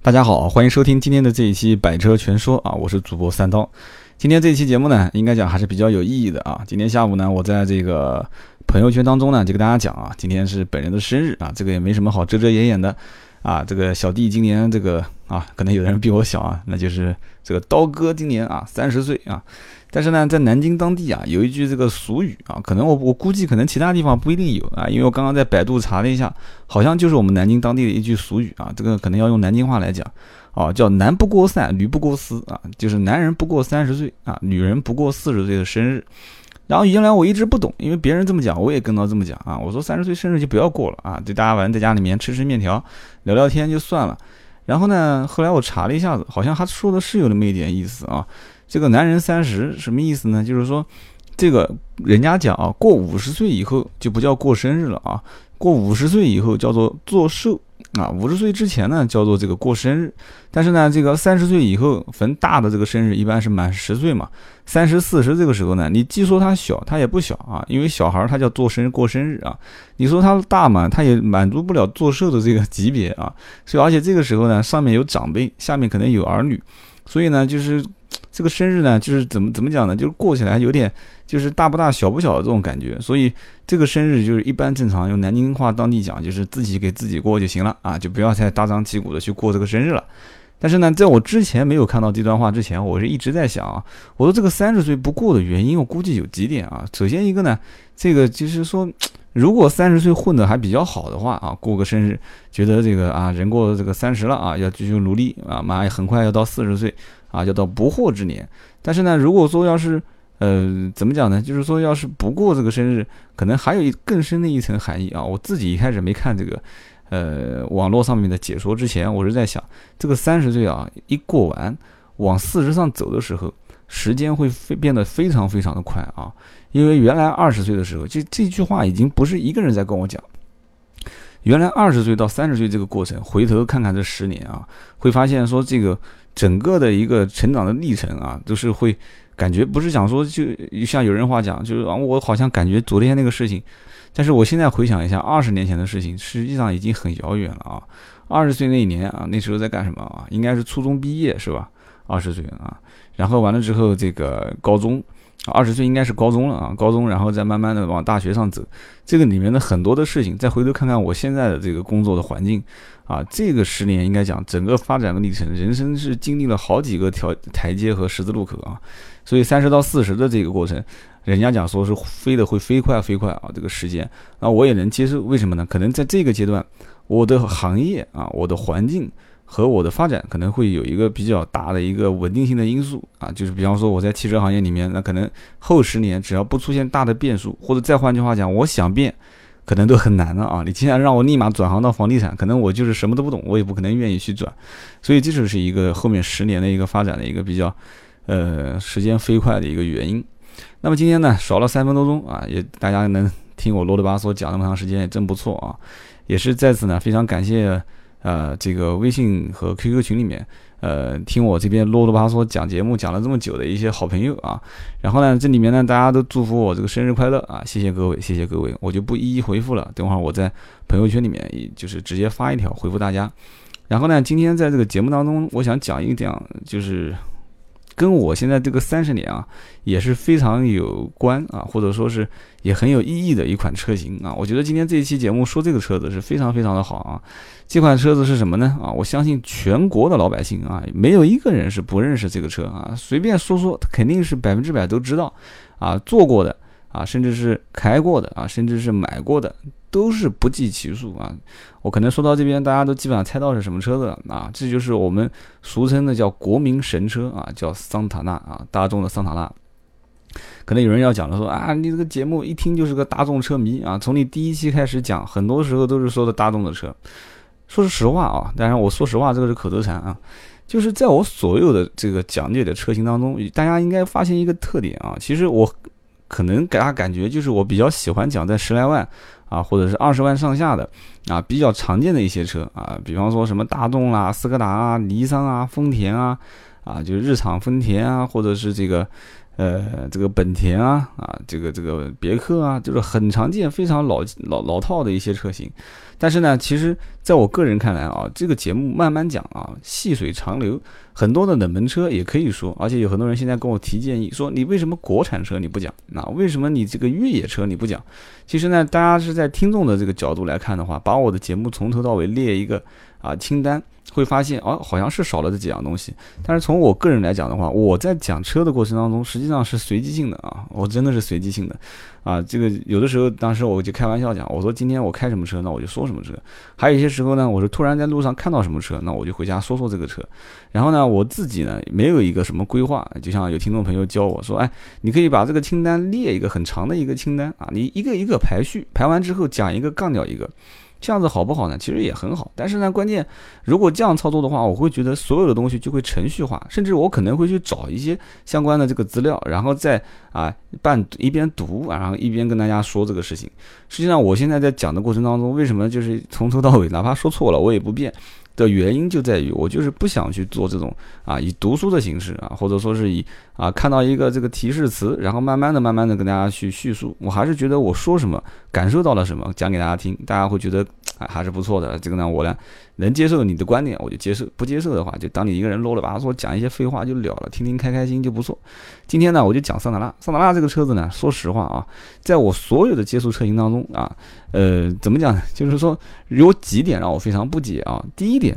大家好，欢迎收听今天的这一期《百车全说》啊，我是主播三刀。今天这一期节目呢，应该讲还是比较有意义的啊。今天下午呢，我在这个朋友圈当中呢，就跟大家讲啊，今天是本人的生日啊，这个也没什么好遮遮掩掩的啊。这个小弟今年这个啊，可能有的人比我小啊，那就是这个刀哥今年啊三十岁啊。但是呢，在南京当地啊，有一句这个俗语啊，可能我我估计可能其他地方不一定有啊，因为我刚刚在百度查了一下，好像就是我们南京当地的一句俗语啊，这个可能要用南京话来讲，啊，叫男不过三，女不过四啊，就是男人不过三十岁啊，女人不过四十岁的生日。然后原来我一直不懂，因为别人这么讲，我也跟到这么讲啊，我说三十岁生日就不要过了啊，就大家晚上在家里面吃吃面条，聊聊天就算了。然后呢，后来我查了一下子，好像他说的是有那么一点意思啊。这个男人三十什么意思呢？就是说，这个人家讲啊，过五十岁以后就不叫过生日了啊，过五十岁以后叫做做寿啊，五十岁之前呢叫做这个过生日。但是呢，这个三十岁以后逢大的这个生日一般是满十岁嘛，三十四十这个时候呢，你既说他小，他也不小啊，因为小孩他叫做生日过生日啊，你说他大嘛，他也满足不了做寿的这个级别啊，所以而且这个时候呢，上面有长辈，下面可能有儿女，所以呢就是。这个生日呢，就是怎么怎么讲呢？就是过起来有点，就是大不大小不小的这种感觉。所以这个生日就是一般正常用南京话当地讲，就是自己给自己过就行了啊，就不要太大张旗鼓的去过这个生日了。但是呢，在我之前没有看到这段话之前，我是一直在想啊，我说这个三十岁不过的原因，我估计有几点啊。首先一个呢，这个就是说，如果三十岁混得还比较好的话啊，过个生日，觉得这个啊人过了这个三十了啊，要继续努力啊，马上很快要到四十岁。啊，叫到不惑之年。但是呢，如果说要是，呃，怎么讲呢？就是说，要是不过这个生日，可能还有一更深的一层含义啊。我自己一开始没看这个，呃，网络上面的解说之前，我是在想，这个三十岁啊，一过完，往四十上走的时候，时间会非变得非常非常的快啊。因为原来二十岁的时候，这这句话已经不是一个人在跟我讲。原来二十岁到三十岁这个过程，回头看看这十年啊，会发现说这个。整个的一个成长的历程啊，都是会感觉不是想说就像有人话讲，就是啊，我好像感觉昨天那个事情，但是我现在回想一下二十年前的事情，实际上已经很遥远了啊。二十岁那一年啊，那时候在干什么啊？应该是初中毕业是吧？二十岁啊，然后完了之后这个高中。二十岁应该是高中了啊，高中，然后再慢慢的往大学上走，这个里面的很多的事情，再回头看看我现在的这个工作的环境，啊，这个十年应该讲整个发展的历程，人生是经历了好几个条台阶和十字路口啊，所以三十到四十的这个过程，人家讲说是飞的会飞快飞快啊，这个时间，那我也能接受，为什么呢？可能在这个阶段，我的行业啊，我的环境。和我的发展可能会有一个比较大的一个稳定性的因素啊，就是比方说我在汽车行业里面，那可能后十年只要不出现大的变数，或者再换句话讲，我想变，可能都很难的啊。你既然让我立马转行到房地产，可能我就是什么都不懂，我也不可能愿意去转。所以这就是一个后面十年的一个发展的一个比较，呃，时间飞快的一个原因。那么今天呢，少了三分多钟啊，也大家能听我啰里吧嗦讲那么长时间，也真不错啊。也是在此呢，非常感谢。呃，这个微信和 QQ 群里面，呃，听我这边啰啰吧嗦讲节目讲了这么久的一些好朋友啊，然后呢，这里面呢，大家都祝福我这个生日快乐啊，谢谢各位，谢谢各位，我就不一一回复了，等会儿我在朋友圈里面，就是直接发一条回复大家。然后呢，今天在这个节目当中，我想讲一讲，就是。跟我现在这个三十年啊，也是非常有关啊，或者说是也很有意义的一款车型啊。我觉得今天这一期节目说这个车子是非常非常的好啊。这款车子是什么呢？啊，我相信全国的老百姓啊，没有一个人是不认识这个车啊。随便说说，肯定是百分之百都知道啊，坐过的啊，甚至是开过的啊，甚至是买过的。都是不计其数啊！我可能说到这边，大家都基本上猜到是什么车子了啊！这就是我们俗称的叫国民神车啊，叫桑塔纳啊，大众的桑塔纳。可能有人要讲了，说啊，你这个节目一听就是个大众车迷啊，从你第一期开始讲，很多时候都是说的大众的车。说实话啊，当然我说实话，这个是口头禅啊，就是在我所有的这个讲解的车型当中，大家应该发现一个特点啊，其实我可能给大家感觉就是我比较喜欢讲在十来万。啊，或者是二十万上下的啊，比较常见的一些车啊，比方说什么大众啦、斯柯达啊、尼桑啊、丰田啊，啊，就是日产丰田啊，或者是这个呃，这个本田啊，啊，这个这个别克啊，就是很常见、非常老老老套的一些车型。但是呢，其实在我个人看来啊，这个节目慢慢讲啊，细水长流，很多的冷门车也可以说，而且有很多人现在跟我提建议，说你为什么国产车你不讲？那为什么你这个越野车你不讲？其实呢，大家是在听众的这个角度来看的话，把我的节目从头到尾列一个啊清单。会发现哦，好像是少了这几样东西。但是从我个人来讲的话，我在讲车的过程当中，实际上是随机性的啊，我真的是随机性的啊。这个有的时候，当时我就开玩笑讲，我说今天我开什么车，那我就说什么车。还有一些时候呢，我是突然在路上看到什么车，那我就回家说说这个车。然后呢，我自己呢没有一个什么规划，就像有听众朋友教我说，哎，你可以把这个清单列一个很长的一个清单啊，你一个一个排序，排完之后讲一个杠掉一个。这样子好不好呢？其实也很好，但是呢，关键如果这样操作的话，我会觉得所有的东西就会程序化，甚至我可能会去找一些相关的这个资料，然后再啊半一边读，然后一边跟大家说这个事情。实际上，我现在在讲的过程当中，为什么就是从头到尾，哪怕说错了，我也不变。的原因就在于我就是不想去做这种啊以读书的形式啊，或者说是以啊看到一个这个提示词，然后慢慢的、慢慢的跟大家去叙述。我还是觉得我说什么，感受到了什么，讲给大家听，大家会觉得啊还是不错的。这个呢，我呢能接受你的观点，我就接受；不接受的话，就当你一个人啰里吧嗦讲一些废话就了了，听听开开心就不错。今天呢，我就讲桑塔纳。桑塔纳这个车子呢，说实话啊，在我所有的接触车型当中啊，呃，怎么讲呢？就是说有几点让我非常不解啊。第一点。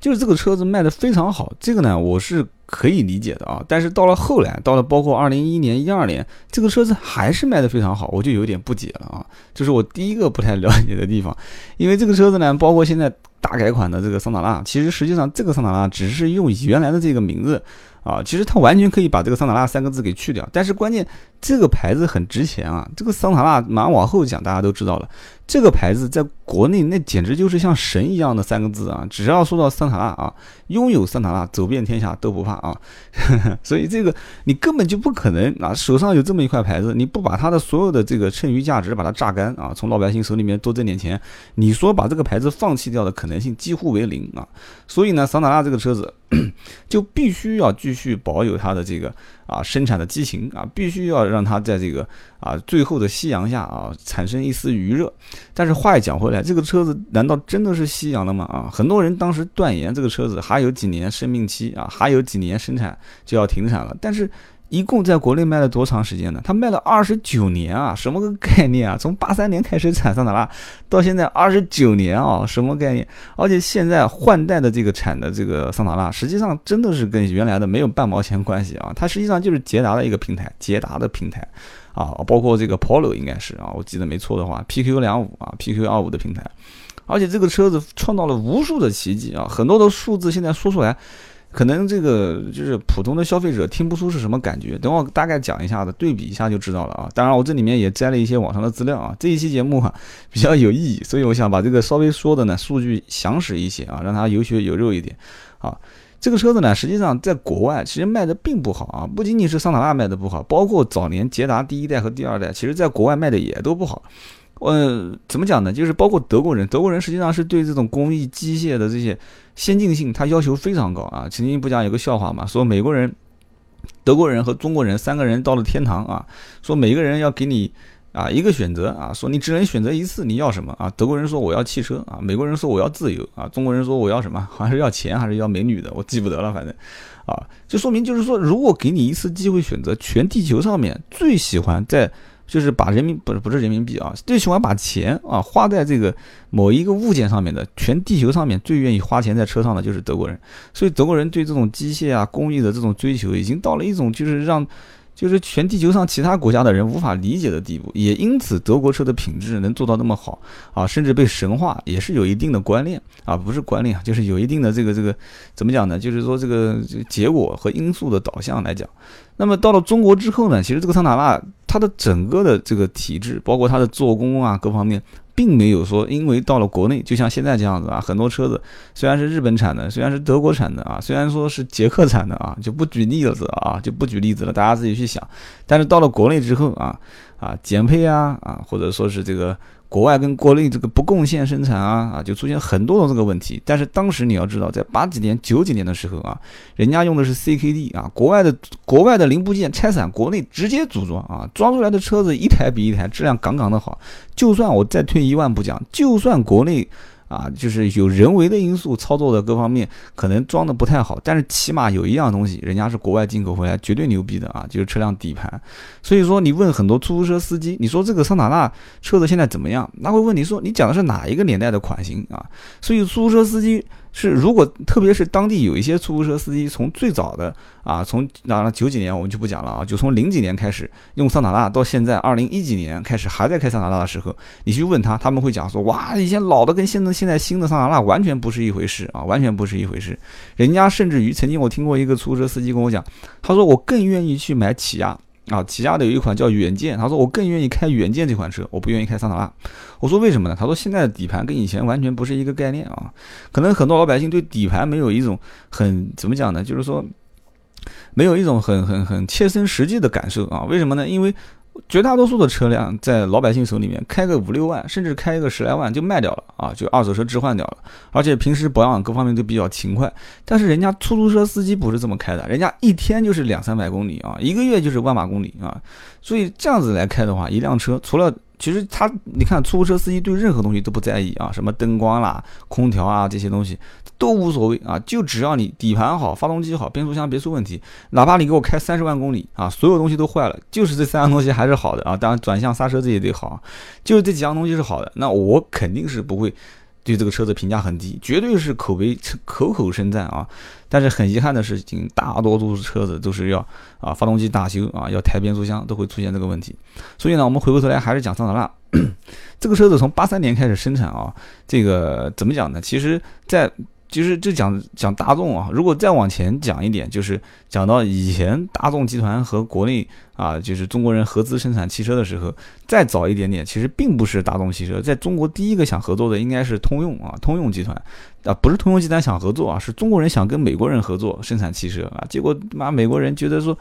就是这个车子卖的非常好，这个呢我是可以理解的啊。但是到了后来，到了包括二零一一年、一二年，这个车子还是卖的非常好，我就有点不解了啊。这是我第一个不太了解的地方，因为这个车子呢，包括现在大改款的这个桑塔纳，其实实际上这个桑塔纳只是用原来的这个名字。啊，其实它完全可以把这个桑塔纳三个字给去掉，但是关键这个牌子很值钱啊。这个桑塔纳马上往后讲，大家都知道了，这个牌子在国内那简直就是像神一样的三个字啊。只要说到桑塔纳啊，拥有桑塔纳，走遍天下都不怕啊。所以这个你根本就不可能啊，手上有这么一块牌子，你不把它的所有的这个剩余价值把它榨干啊，从老百姓手里面多挣点钱，你说把这个牌子放弃掉的可能性几乎为零啊。所以呢，桑塔纳这个车子 就必须要继续保有它的这个啊生产的激情啊，必须要让它在这个啊最后的夕阳下啊产生一丝余热。但是话又讲回来，这个车子难道真的是夕阳了吗？啊，很多人当时断言这个车子还有几年生命期啊，还有几年生产就要停产了。但是。一共在国内卖了多长时间呢？它卖了二十九年啊，什么个概念啊？从八三年开始产桑塔纳，到现在二十九年啊，什么概念？而且现在换代的这个产的这个桑塔纳，实际上真的是跟原来的没有半毛钱关系啊，它实际上就是捷达的一个平台，捷达的平台啊，包括这个 Polo 应该是啊，我记得没错的话，PQ 两五啊，PQ 二五的平台，而且这个车子创造了无数的奇迹啊，很多的数字现在说出来。可能这个就是普通的消费者听不出是什么感觉，等我大概讲一下子，对比一下就知道了啊。当然，我这里面也摘了一些网上的资料啊。这一期节目哈 比较有意义，所以我想把这个稍微说的呢数据详实一些啊，让它有血有肉一点啊。这个车子呢，实际上在国外其实卖的并不好啊，不仅仅是桑塔纳卖的不好，包括早年捷达第一代和第二代，其实在国外卖的也都不好。呃，怎么讲呢？就是包括德国人，德国人实际上是对这种工艺机械的这些先进性，他要求非常高啊。曾经不讲有个笑话嘛，说美国人、德国人和中国人三个人到了天堂啊，说每个人要给你啊一个选择啊，说你只能选择一次，你要什么啊？德国人说我要汽车啊，美国人说我要自由啊，中国人说我要什么？好像是要钱还是要美女的，我记不得了，反正啊，就说明就是说，如果给你一次机会选择，全地球上面最喜欢在。就是把人民不是不是人民币啊，最喜欢把钱啊花在这个某一个物件上面的，全地球上面最愿意花钱在车上的就是德国人，所以德国人对这种机械啊工艺的这种追求，已经到了一种就是让。就是全地球上其他国家的人无法理解的地步，也因此德国车的品质能做到那么好啊，甚至被神化，也是有一定的关联啊，不是关联啊，就是有一定的这个这个怎么讲呢？就是说这个结果和因素的导向来讲，那么到了中国之后呢，其实这个桑塔纳它的整个的这个体制，包括它的做工啊各方面。并没有说，因为到了国内，就像现在这样子啊，很多车子虽然是日本产的，虽然是德国产的啊，虽然说是捷克产的啊，就不举例子啊，就不举例子了，大家自己去想。但是到了国内之后啊，啊减配啊啊，或者说是这个国外跟国内这个不贡献生产啊啊，就出现很多的这个问题。但是当时你要知道，在八几年、九几年的时候啊，人家用的是 CKD 啊，国外的国外的零部件拆散，国内直接组装啊，装出来的车子一台比一台质量杠杠的好。就算我再退一万步讲，就算国内。啊，就是有人为的因素操作的各方面可能装的不太好，但是起码有一样东西，人家是国外进口回来，绝对牛逼的啊，就是车辆底盘。所以说，你问很多出租车司机，你说这个桑塔纳车子现在怎么样？那会问你说，你讲的是哪一个年代的款型啊？所以出租车司机。是，如果特别是当地有一些出租车司机，从最早的啊，从啊九几年我们就不讲了啊，就从零几年开始用桑塔纳，到现在二零一几年开始还在开桑塔纳的时候，你去问他，他们会讲说，哇，以前老的跟现在现在新的桑塔纳完全不是一回事啊，完全不是一回事。人家甚至于曾经我听过一个出租车司机跟我讲，他说我更愿意去买起亚。啊，起亚的有一款叫远见，他说我更愿意开远见这款车，我不愿意开桑塔纳。我说为什么呢？他说现在的底盘跟以前完全不是一个概念啊，可能很多老百姓对底盘没有一种很怎么讲呢？就是说没有一种很很很切身实际的感受啊？为什么呢？因为。绝大多数的车辆在老百姓手里面开个五六万，甚至开个十来万就卖掉了啊，就二手车置换掉了。而且平时保养各方面都比较勤快。但是人家出租车司机不是这么开的，人家一天就是两三百公里啊，一个月就是万把公里啊。所以这样子来开的话，一辆车除了其实他，你看出租车司机对任何东西都不在意啊，什么灯光啦、空调啊这些东西都无所谓啊，就只要你底盘好、发动机好、变速箱别出问题，哪怕你给我开三十万公里啊，所有东西都坏了，就是这三样东西还是好的啊。当然转向、刹车这些得好，就是这几样东西是好的，那我肯定是不会。对这个车子评价很低，绝对是口碑口口声赞啊！但是很遗憾的事情，大多数车子都是要啊发动机大修啊，要抬变速箱都会出现这个问题。所以呢，我们回过头来还是讲桑塔纳，这个车子从八三年开始生产啊，这个怎么讲呢？其实，在其实就讲讲大众啊，如果再往前讲一点，就是讲到以前大众集团和国内啊，就是中国人合资生产汽车的时候，再早一点点，其实并不是大众汽车，在中国第一个想合作的应该是通用啊，通用集团啊，不是通用集团想合作啊，是中国人想跟美国人合作生产汽车啊，结果妈美国人觉得说。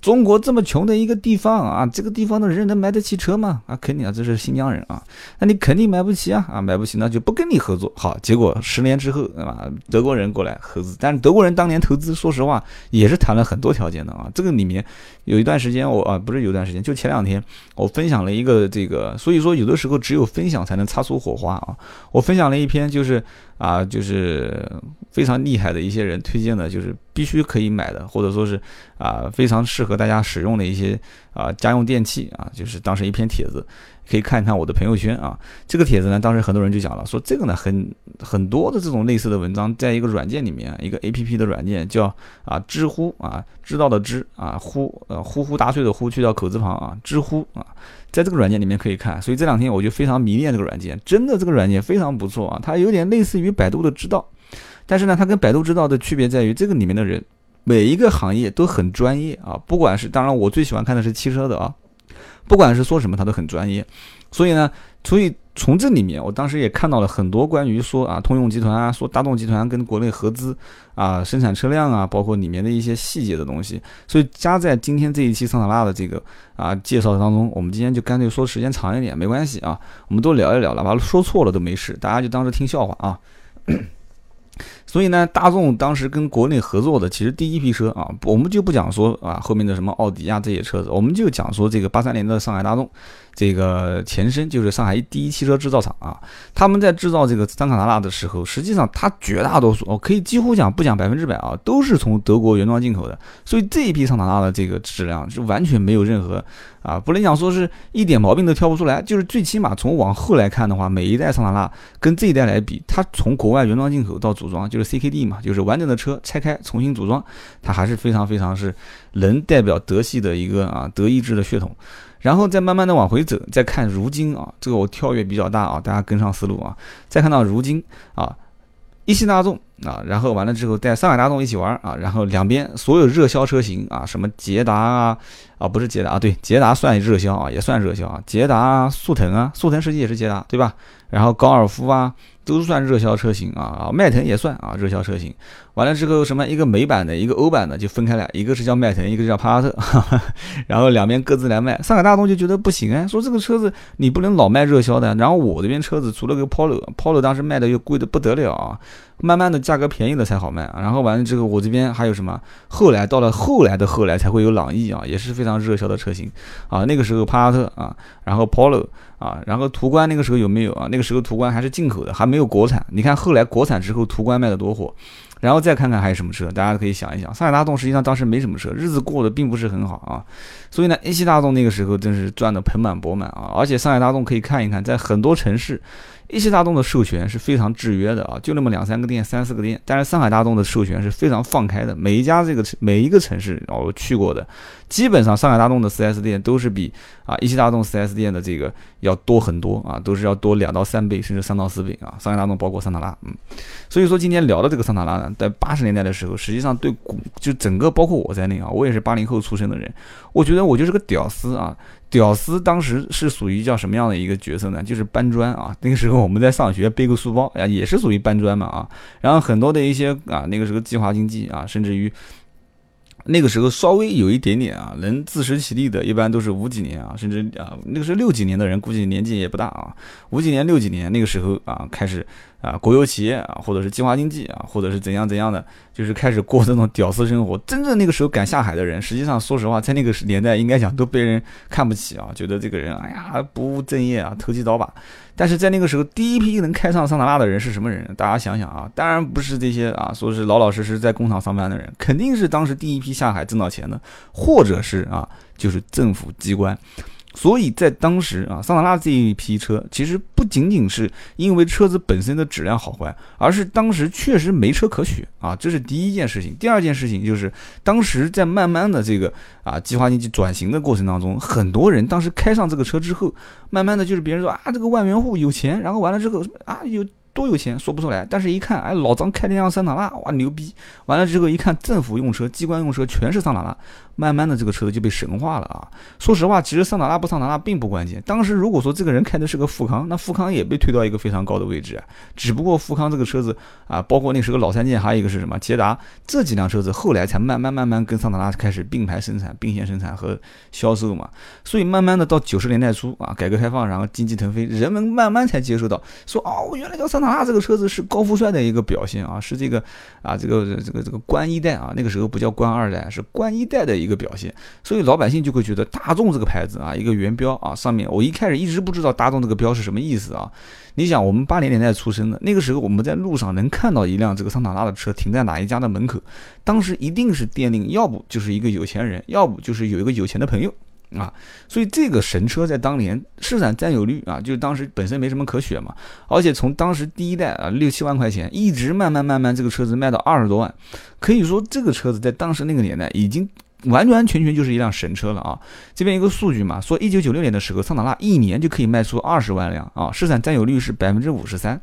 中国这么穷的一个地方啊，这个地方的人能买得起车吗？啊，肯定啊，这是新疆人啊，那你肯定买不起啊，啊，买不起那就不跟你合作。好，结果十年之后，啊，德国人过来合资，但是德国人当年投资，说实话也是谈了很多条件的啊。这个里面有一段时间，我啊，不是有段时间，就前两天我分享了一个这个，所以说有的时候只有分享才能擦出火花啊。我分享了一篇就是。啊，就是非常厉害的一些人推荐的，就是必须可以买的，或者说是啊非常适合大家使用的一些啊家用电器啊，就是当时一篇帖子，可以看一看我的朋友圈啊。这个帖子呢，当时很多人就讲了，说这个呢很很多的这种类似的文章，在一个软件里面，一个 A P P 的软件叫啊知乎啊，知道的知啊呼呃呼呼大睡的呼去掉口字旁啊，知乎啊。在这个软件里面可以看，所以这两天我就非常迷恋这个软件，真的这个软件非常不错啊，它有点类似于百度的知道，但是呢，它跟百度知道的区别在于这个里面的人每一个行业都很专业啊，不管是当然我最喜欢看的是汽车的啊，不管是说什么他都很专业，所以呢，所以。从这里面，我当时也看到了很多关于说啊，通用集团啊，说大众集团跟国内合资啊，生产车辆啊，包括里面的一些细节的东西。所以加在今天这一期桑塔纳的这个啊介绍当中，我们今天就干脆说时间长一点，没关系啊，我们都聊一聊，哪怕说错了都没事，大家就当着听笑话啊。所以呢，大众当时跟国内合作的，其实第一批车啊，我们就不讲说啊后面的什么奥迪啊这些车子，我们就讲说这个八三年的上海大众。这个前身就是上海第一汽车制造厂啊，他们在制造这个桑塔纳的时候，实际上它绝大多数，哦可以几乎讲不讲百分之百啊，都是从德国原装进口的。所以这一批桑塔纳的这个质量是完全没有任何啊，不能讲说是一点毛病都挑不出来，就是最起码从往后来看的话，每一代桑塔纳跟这一代来比，它从国外原装进口到组装就是 CKD 嘛，就是完整的车拆开重新组装，它还是非常非常是能代表德系的一个啊德意志的血统。然后再慢慢的往回走，再看如今啊，这个我跳跃比较大啊，大家跟上思路啊。再看到如今啊，一汽大众啊，然后完了之后带上海大众一起玩啊，然后两边所有热销车型啊，什么捷达啊，啊不是捷达，对，捷达算热销啊，也算热销啊，捷达，速腾啊，速腾实际也是捷达，对吧？然后高尔夫啊。都算热销车型啊，迈腾也算啊，热销车型。完了之后，什么一个美版的，一个欧版的就分开了，一个是叫迈腾，一个叫帕萨特，然后两边各自来卖。上海大众就觉得不行哎，说这个车子你不能老卖热销的。然后我这边车子除了个 Polo，Polo 当时卖的又贵的不得了啊，慢慢的价格便宜的才好卖。然后完了之后，我这边还有什么？后来到了后来的后来才会有朗逸啊，也是非常热销的车型啊。那个时候帕萨特啊，然后 Polo。啊，然后途观那个时候有没有啊？那个时候途观还是进口的，还没有国产。你看后来国产之后，途观卖的多火。然后再看看还有什么车，大家可以想一想。上海大众实际上当时没什么车，日子过得并不是很好啊。所以呢，一汽大众那个时候真是赚得盆满钵满啊。而且上海大众可以看一看，在很多城市。一汽大众的授权是非常制约的啊，就那么两三个店、三四个店。但是上海大众的授权是非常放开的，每一家这个每一个城市我去过的，基本上上海大众的 4S 店都是比啊一汽大众 4S 店的这个要多很多啊，都是要多两到三倍，甚至三到四倍啊。上海大众包括桑塔纳，嗯，所以说今天聊的这个桑塔纳呢，在八十年代的时候，实际上对股就整个包括我在内啊，我也是八零后出生的人，我觉得我就是个屌丝啊。屌丝当时是属于叫什么样的一个角色呢？就是搬砖啊。那个时候我们在上学，背个书包啊，也是属于搬砖嘛啊。然后很多的一些啊，那个时候计划经济啊，甚至于那个时候稍微有一点点啊，能自食其力的，一般都是五几年啊，甚至啊，那个时候六几年的人估计年纪也不大啊。五几年、六几年那个时候啊，开始。啊，国有企业啊，或者是计划经济啊，或者是怎样怎样的，就是开始过这种屌丝生活。真正那个时候敢下海的人，实际上说实话，在那个年代应该讲都被人看不起啊，觉得这个人哎呀不务正业啊，投机倒把。但是在那个时候，第一批能开上桑塔纳的人是什么人？大家想想啊，当然不是这些啊，说是老老实实在工厂上班的人，肯定是当时第一批下海挣到钱的，或者是啊，就是政府机关。所以在当时啊，桑塔纳这一批车其实不仅仅是因为车子本身的质量好坏，而是当时确实没车可选啊，这是第一件事情。第二件事情就是当时在慢慢的这个啊计划经济转型的过程当中，很多人当时开上这个车之后，慢慢的就是别人说啊这个万元户有钱，然后完了之后啊有。多有钱说不出来，但是一看，哎，老张开的辆桑塔纳，哇，牛逼！完了之后一看，政府用车、机关用车全是桑塔纳，慢慢的这个车子就被神化了啊。说实话，其实桑塔纳不桑塔纳并不关键。当时如果说这个人开的是个富康，那富康也被推到一个非常高的位置啊。只不过富康这个车子啊，包括那时候老三件，还有一个是什么捷达，这几辆车子后来才慢慢慢慢跟桑塔纳开始并排生产、并线生产和销售嘛。所以慢慢的到九十年代初啊，改革开放，然后经济腾飞，人们慢慢才接受到说，哦，原来叫桑塔。纳这个车子是高富帅的一个表现啊，是这个啊，这个这个这个官一代啊，那个时候不叫官二代，是官一代的一个表现，所以老百姓就会觉得大众这个牌子啊，一个圆标啊，上面我一开始一直不知道大众这个标是什么意思啊。你想，我们八零年代出生的那个时候，我们在路上能看到一辆这个桑塔纳的车停在哪一家的门口，当时一定是电令，要不就是一个有钱人，要不就是有一个有钱的朋友。啊，所以这个神车在当年市场占有率啊，就是当时本身没什么可选嘛，而且从当时第一代啊六七万块钱，一直慢慢慢慢这个车子卖到二十多万，可以说这个车子在当时那个年代已经完完全全就是一辆神车了啊。这边一个数据嘛，说一九九六年的时候，桑塔纳一年就可以卖出二十万辆啊，市场占有率是百分之五十三。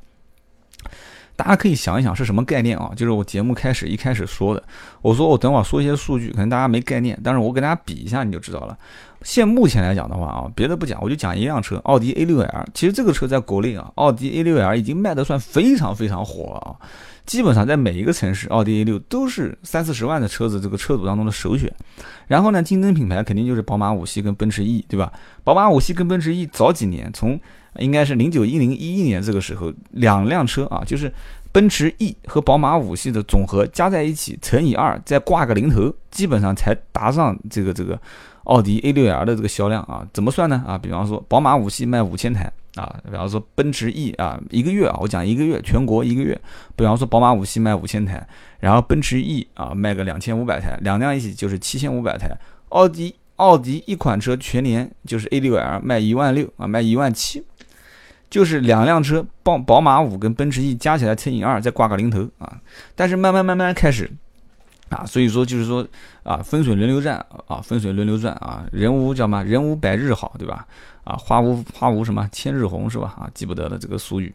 大家可以想一想是什么概念啊？就是我节目开始一开始说的，我说我等会儿说一些数据，可能大家没概念，但是我给大家比一下你就知道了。现目前来讲的话啊，别的不讲，我就讲一辆车，奥迪 A6L。其实这个车在国内啊，奥迪 A6L 已经卖的算非常非常火了啊。基本上在每一个城市，奥迪 A6 都是三四十万的车子这个车主当中的首选。然后呢，竞争品牌肯定就是宝马五系跟奔驰 E，对吧？宝马五系跟奔驰 E 早几年从应该是零九一零一一年这个时候，两辆车啊，就是奔驰 E 和宝马五系的总和加在一起乘以二，再挂个零头，基本上才达上这个这个奥迪 A6L 的这个销量啊。怎么算呢？啊，比方说宝马五系卖五千台啊，比方说奔驰 E 啊，一个月啊，我讲一个月，全国一个月，比方说宝马五系卖五千台，然后奔驰 E 啊卖个两千五百台，两辆一起就是七千五百台，奥迪奥迪一款车全年就是 A6L 卖一万六啊，卖一万七。就是两辆车，宝宝马五跟奔驰 E 加起来乘以二，再挂个零头啊。但是慢慢慢慢开始啊，所以说就是说啊，风水轮流转啊，风水轮流转啊，人无叫嘛，人无百日好，对吧？啊，花无花无什么千日红是吧？啊，记不得了这个俗语。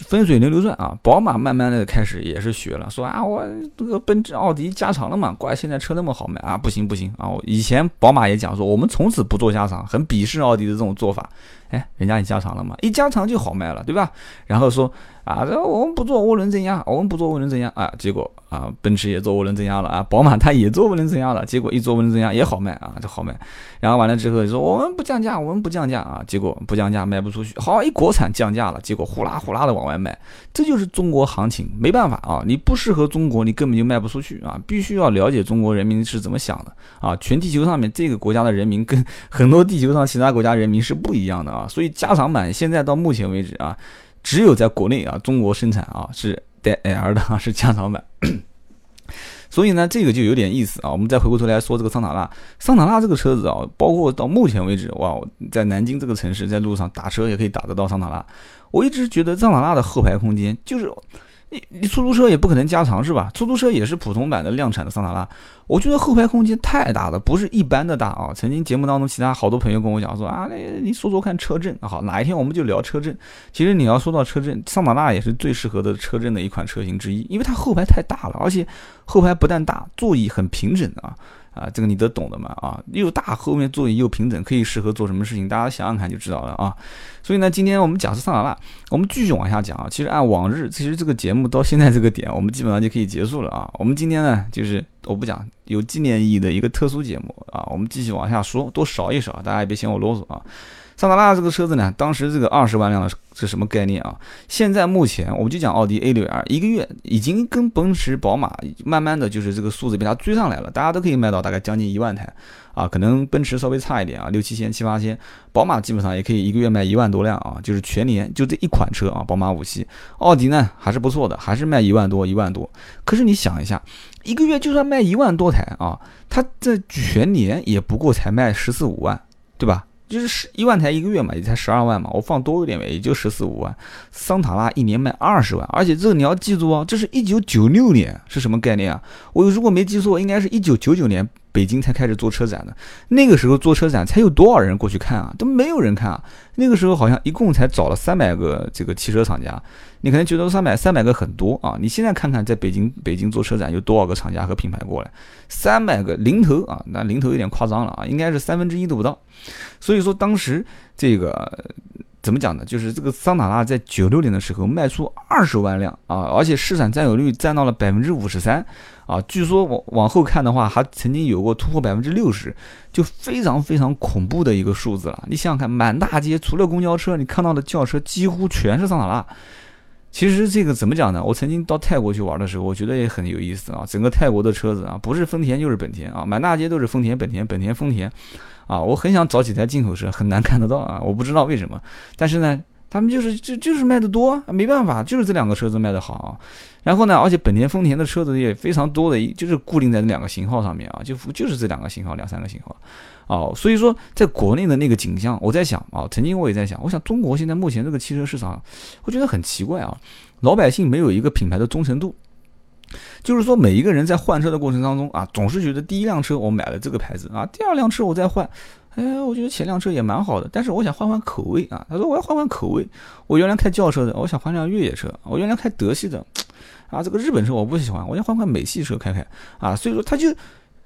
分水轮流转啊，宝马慢慢的开始也是学了，说啊，我这个奔驰、奥迪加长了嘛，怪现在车那么好卖啊，不行不行啊！以前宝马也讲说，我们从此不做加长，很鄙视奥迪的这种做法。哎，人家也加长了嘛，一加长就好卖了，对吧？然后说啊，这我们不做涡轮增压，我们不做涡轮增压啊，结果啊，奔驰也做涡轮增压了啊，宝马它也做涡轮增压了，结果一做涡轮增压也好卖啊，这好卖。然后完了之后说我们不降价，我们不降价啊，结果不降价卖不出去。好，一国产降价了，结果呼啦呼啦的往外卖，这就是中国行情，没办法啊，你不适合中国，你根本就卖不出去啊，必须要了解中国人民是怎么想的啊，全地球上面这个国家的人民跟 很多地球上其他国家人民是不一样的啊，所以加长版现在到目前为止啊，只有在国内啊，中国生产啊是带 L 的啊，是加长版。所以呢，这个就有点意思啊。我们再回过头来说这个桑塔纳，桑塔纳这个车子啊，包括到目前为止，哇，在南京这个城市，在路上打车也可以打得到桑塔纳。我一直觉得桑塔纳的后排空间就是。你你出租车也不可能加长是吧？出租车也是普通版的量产的桑塔纳，我觉得后排空间太大了，不是一般的大啊！曾经节目当中，其他好多朋友跟我讲说啊，那你说说看车震，好，哪一天我们就聊车震。其实你要说到车震，桑塔纳也是最适合的车震的一款车型之一，因为它后排太大了，而且后排不但大，座椅很平整啊。啊，这个你都懂的嘛啊，又大，后面座椅又平整，可以适合做什么事情？大家想想看就知道了啊。所以呢，今天我们讲是桑塔纳，我们继续往下讲啊。其实按往日，其实这个节目到现在这个点，我们基本上就可以结束了啊。我们今天呢，就是我不讲有纪念意义的一个特殊节目啊，我们继续往下说，多少一少，大家也别嫌我啰嗦啊。桑塔纳这个车子呢，当时这个二十万辆的是什么概念啊？现在目前我们就讲奥迪 A6L，一个月已经跟奔驰、宝马慢慢的就是这个数字被它追上来了，大家都可以卖到大概将近一万台啊，可能奔驰稍微差一点啊，六七千、七八千，宝马基本上也可以一个月卖一万多辆啊，就是全年就这一款车啊，宝马五系，奥迪呢还是不错的，还是卖一万多、一万多。可是你想一下，一个月就算卖一万多台啊，它这全年也不过才卖十四五万，对吧？就是十一万台一个月嘛，也才十二万嘛，我放多一点呗，也就十四五万。桑塔纳一年卖二十万，而且这个你要记住哦，这是一九九六年，是什么概念啊？我如果没记错，应该是一九九九年。北京才开始做车展的，那个时候做车展才有多少人过去看啊？都没有人看啊！那个时候好像一共才找了三百个这个汽车厂家，你可能觉得三百三百个很多啊？你现在看看，在北京北京做车展有多少个厂家和品牌过来？三百个零头啊，那零头有点夸张了啊，应该是三分之一都不到。所以说当时这个。怎么讲呢？就是这个桑塔纳在九六年的时候卖出二十万辆啊，而且市场占有率占到了百分之五十三啊。据说往往后看的话，还曾经有过突破百分之六十，就非常非常恐怖的一个数字了。你想想看，满大街除了公交车，你看到的轿车几乎全是桑塔纳。其实这个怎么讲呢？我曾经到泰国去玩的时候，我觉得也很有意思啊。整个泰国的车子啊，不是丰田就是本田啊，满大街都是丰田、本田、本田、丰田。啊，我很想找几台进口车，很难看得到啊！我不知道为什么，但是呢，他们就是就就是卖的多，没办法，就是这两个车子卖的好。然后呢，而且本田、丰田的车子也非常多的，就是固定在这两个型号上面啊，就就是这两个型号，两三个型号。哦，所以说在国内的那个景象，我在想啊，曾经我也在想，我想中国现在目前这个汽车市场，我觉得很奇怪啊，老百姓没有一个品牌的忠诚度。就是说，每一个人在换车的过程当中啊，总是觉得第一辆车我买了这个牌子啊，第二辆车我再换，哎，我觉得前辆车也蛮好的，但是我想换换口味啊。他说我要换换口味，我原来开轿车的，我想换辆越野车；我原来开德系的，啊，这个日本车我不喜欢，我想换换美系车开开啊。所以说他就。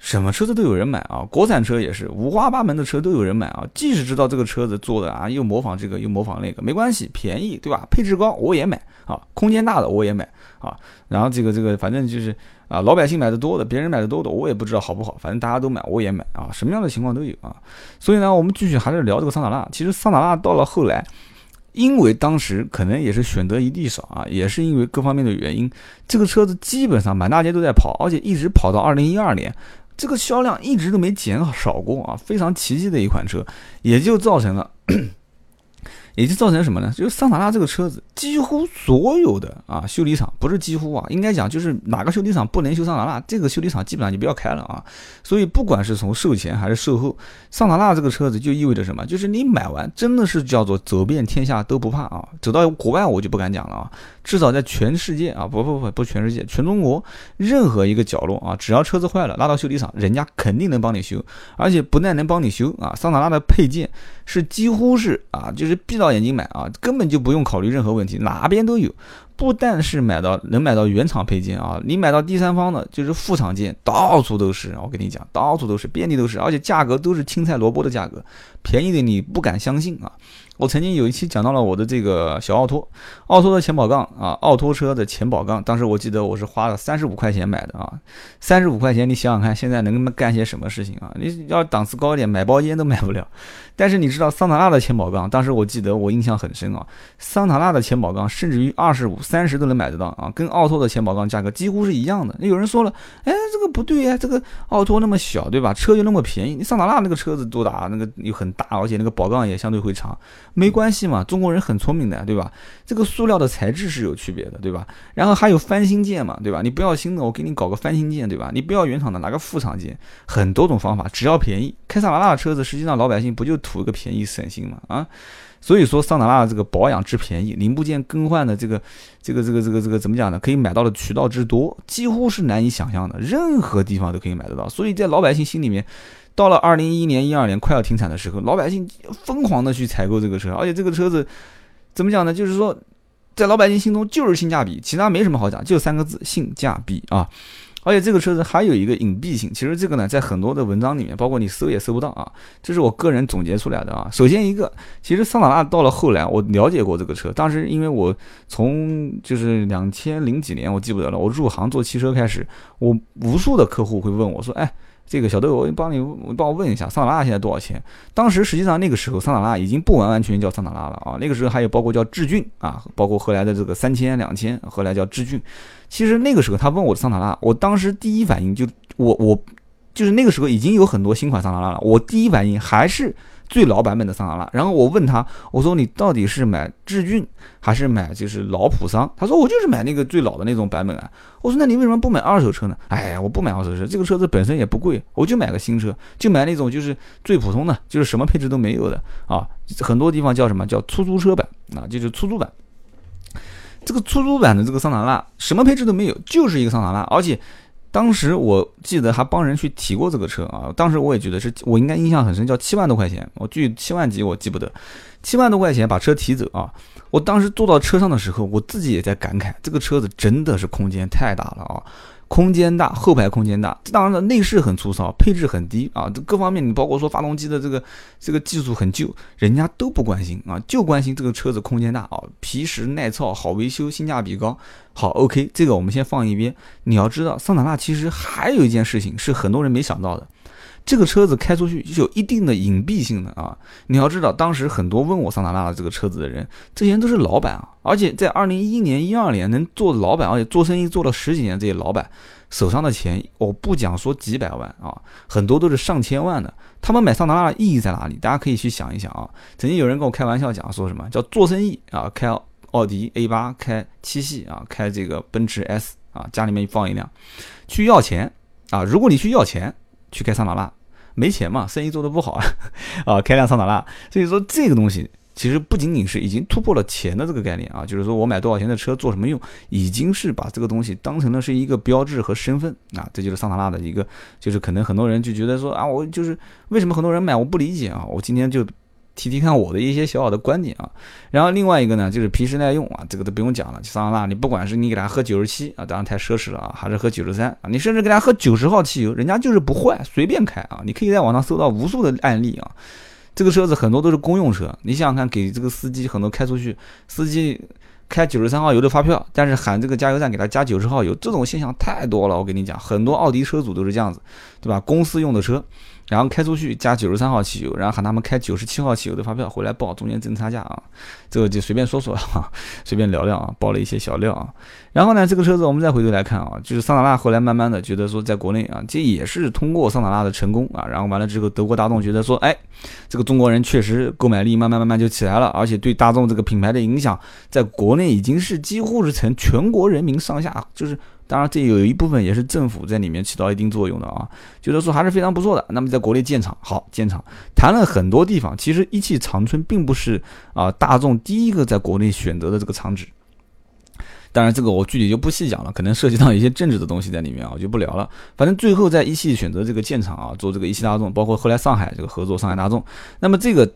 什么车子都有人买啊，国产车也是五花八门的车都有人买啊。即使知道这个车子做的啊，又模仿这个又模仿那个，没关系，便宜对吧？配置高我也买啊，空间大的我也买啊。然后这个这个反正就是啊，老百姓买的多的，别人买的多的，我也不知道好不好，反正大家都买我也买啊，什么样的情况都有啊。所以呢，我们继续还是聊这个桑塔纳。其实桑塔纳到了后来。因为当时可能也是选择一地少啊，也是因为各方面的原因，这个车子基本上满大街都在跑，而且一直跑到二零一二年，这个销量一直都没减少过啊，非常奇迹的一款车，也就造成了。也就造成什么呢？就是桑塔纳这个车子，几乎所有的啊修理厂不是几乎啊，应该讲就是哪个修理厂不能修桑塔纳，这个修理厂基本上就不要开了啊。所以不管是从售前还是售后，桑塔纳这个车子就意味着什么？就是你买完真的是叫做走遍天下都不怕啊。走到国外我就不敢讲了啊，至少在全世界啊，不不不不全世界，全中国任何一个角落啊，只要车子坏了拉到修理厂，人家肯定能帮你修，而且不但能帮你修啊，桑塔纳的配件是几乎是啊，就是闭。到眼睛买啊，根本就不用考虑任何问题，哪边都有。不但是买到能买到原厂配件啊，你买到第三方的，就是副厂件，到处都是。我跟你讲，到处都是，遍地都是，而且价格都是青菜萝卜的价格，便宜的你不敢相信啊。我曾经有一期讲到了我的这个小奥拓，奥拓的前保杠啊，奥拓车的前保杠，当时我记得我是花了三十五块钱买的啊，三十五块钱，你想想看，现在能干些什么事情啊？你要档次高一点，买包烟都买不了。但是你知道桑塔纳的前保杠，当时我记得我印象很深啊，桑塔纳的前保杠甚至于二十五、三十都能买得到啊，跟奥拓的前保杠价格几乎是一样的。那有人说了，哎，这个不对呀，这个奥拓那么小，对吧？车又那么便宜，你桑塔纳那个车子多大？那个又很大，而且那个保杠也相对会长。没关系嘛，中国人很聪明的，对吧？这个塑料的材质是有区别的，对吧？然后还有翻新件嘛，对吧？你不要新的，我给你搞个翻新件，对吧？你不要原厂的，拿个副厂件，很多种方法，只要便宜。开桑塔纳的车子，实际上老百姓不就图图个便宜省心嘛？啊，所以说桑塔纳这个保养之便宜，零部件更换的这个这个这个这个这个怎么讲呢？可以买到的渠道之多，几乎是难以想象的，任何地方都可以买得到。所以在老百姓心里面。到了二零一一年、一二年快要停产的时候，老百姓疯狂的去采购这个车，而且这个车子怎么讲呢？就是说，在老百姓心中就是性价比，其他没什么好讲，就三个字：性价比啊！而且这个车子还有一个隐蔽性，其实这个呢，在很多的文章里面，包括你搜也搜不到啊。这是我个人总结出来的啊。首先一个，其实桑塔纳到了后来，我了解过这个车，当时因为我从就是两千零几年，我记不得了，我入行做汽车开始，我无数的客户会问我说：“哎。”这个小豆，我帮你，我帮我问一下，桑塔纳现在多少钱？当时实际上那个时候，桑塔纳已经不完完全全叫桑塔纳了啊。那个时候还有包括叫志俊啊，包括后来的这个三千、两千，后来叫志俊。其实那个时候他问我桑塔纳，我当时第一反应就我我就是那个时候已经有很多新款桑塔纳了，我第一反应还是。最老版本的桑塔纳，然后我问他，我说你到底是买志俊还是买就是老普桑？他说我就是买那个最老的那种版本啊。我说那你为什么不买二手车呢？哎呀，我不买二手车，这个车子本身也不贵，我就买个新车，就买那种就是最普通的，就是什么配置都没有的啊。很多地方叫什么叫出租车版啊，就是出租版。这个出租版的这个桑塔纳什么配置都没有，就是一个桑塔纳，而且。当时我记得还帮人去提过这个车啊，当时我也觉得是我应该印象很深，叫七万多块钱，我具七万几我记不得，七万多块钱把车提走啊！我当时坐到车上的时候，我自己也在感慨，这个车子真的是空间太大了啊！空间大，后排空间大，当然了，内饰很粗糙，配置很低啊，这各方面你包括说发动机的这个这个技术很旧，人家都不关心啊，就关心这个车子空间大啊，皮实耐操，好维修，性价比高。好，OK，这个我们先放一边。你要知道，桑塔纳其实还有一件事情是很多人没想到的。这个车子开出去是有一定的隐蔽性的啊！你要知道，当时很多问我桑塔纳的这个车子的人，这些人都是老板啊，而且在二零一一年、一二年能做老板，而且做生意做了十几年，这些老板手上的钱，我不讲说几百万啊，很多都是上千万的。他们买桑塔纳的意义在哪里？大家可以去想一想啊。曾经有人跟我开玩笑讲说什么叫做生意啊？开奥迪 A 八，开七系啊，开这个奔驰 S 啊，家里面放一辆，去要钱啊！如果你去要钱。去开桑塔纳，没钱嘛，生意做得不好啊，啊，开辆桑塔纳，所以说这个东西其实不仅仅是已经突破了钱的这个概念啊，就是说我买多少钱的车做什么用，已经是把这个东西当成了是一个标志和身份啊，这就是桑塔纳的一个，就是可能很多人就觉得说啊，我就是为什么很多人买我不理解啊，我今天就。提提看我的一些小小的观点啊，然后另外一个呢，就是皮实耐用啊，这个都不用讲了。桑塔纳，你不管是你给他喝九十七啊，当然太奢侈了啊，还是喝九十三啊，你甚至给他喝九十号汽油，人家就是不坏，随便开啊。你可以在网上搜到无数的案例啊。这个车子很多都是公用车，你想想看，给这个司机很多开出去，司机开九十三号油的发票，但是喊这个加油站给他加九十号油，这种现象太多了。我跟你讲，很多奥迪车主都是这样子，对吧？公司用的车。然后开出去加九十三号汽油，然后喊他们开九十七号汽油的发票回来报，中间挣差价啊，这个就随便说说啊，随便聊聊啊，报了一些小料啊。然后呢，这个车子我们再回头来看啊，就是桑塔纳后来慢慢的觉得说，在国内啊，这也是通过桑塔纳的成功啊，然后完了之后，德国大众觉得说，哎，这个中国人确实购买力慢慢慢慢就起来了，而且对大众这个品牌的影响，在国内已经是几乎是成全国人民上下就是。当然，这有一部分也是政府在里面起到一定作用的啊，觉得说还是非常不错的。那么在国内建厂，好建厂，谈了很多地方。其实一汽长春并不是啊大众第一个在国内选择的这个厂址。当然，这个我具体就不细讲了，可能涉及到一些政治的东西在里面啊，我就不聊了。反正最后在一汽选择这个建厂啊，做这个一汽大众，包括后来上海这个合作上海大众。那么这个。